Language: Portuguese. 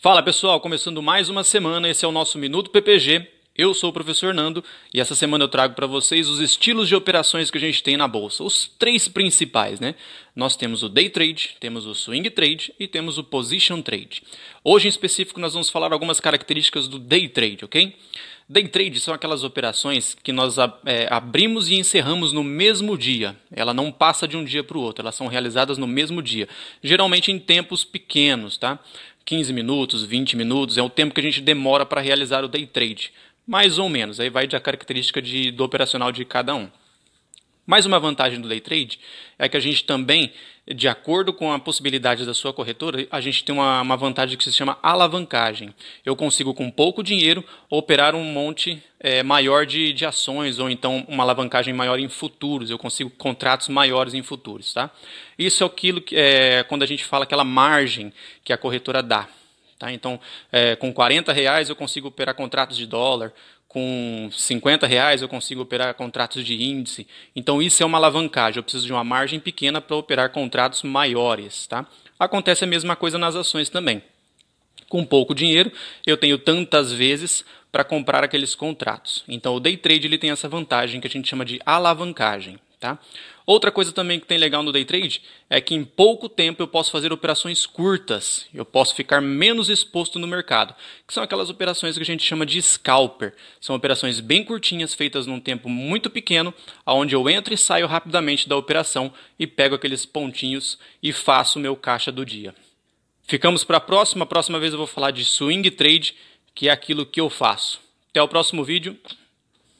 Fala pessoal, começando mais uma semana, esse é o nosso Minuto PPG. Eu sou o professor Nando e essa semana eu trago para vocês os estilos de operações que a gente tem na bolsa, os três principais, né? Nós temos o day trade, temos o swing trade e temos o position trade. Hoje em específico nós vamos falar algumas características do day trade, ok? Day trade são aquelas operações que nós é, abrimos e encerramos no mesmo dia. Ela não passa de um dia para o outro, elas são realizadas no mesmo dia, geralmente em tempos pequenos, tá? 15 minutos, 20 minutos, é o tempo que a gente demora para realizar o day trade. Mais ou menos, aí vai da característica de, do operacional de cada um. Mais uma vantagem do day trade é que a gente também, de acordo com a possibilidade da sua corretora, a gente tem uma, uma vantagem que se chama alavancagem. Eu consigo, com pouco dinheiro, operar um monte é, maior de, de ações ou então uma alavancagem maior em futuros. Eu consigo contratos maiores em futuros. Tá? Isso é aquilo que, é, quando a gente fala aquela margem que a corretora dá. Tá? Então, é, com 40 reais eu consigo operar contratos de dólar, com 50 reais eu consigo operar contratos de índice. Então isso é uma alavancagem. Eu preciso de uma margem pequena para operar contratos maiores. Tá? Acontece a mesma coisa nas ações também. Com pouco dinheiro, eu tenho tantas vezes para comprar aqueles contratos. Então o day trade ele tem essa vantagem que a gente chama de alavancagem. Tá? Outra coisa também que tem legal no day trade é que em pouco tempo eu posso fazer operações curtas, eu posso ficar menos exposto no mercado, que são aquelas operações que a gente chama de scalper. São operações bem curtinhas, feitas num tempo muito pequeno, onde eu entro e saio rapidamente da operação e pego aqueles pontinhos e faço o meu caixa do dia. Ficamos para a próxima. A próxima vez eu vou falar de swing trade, que é aquilo que eu faço. Até o próximo vídeo.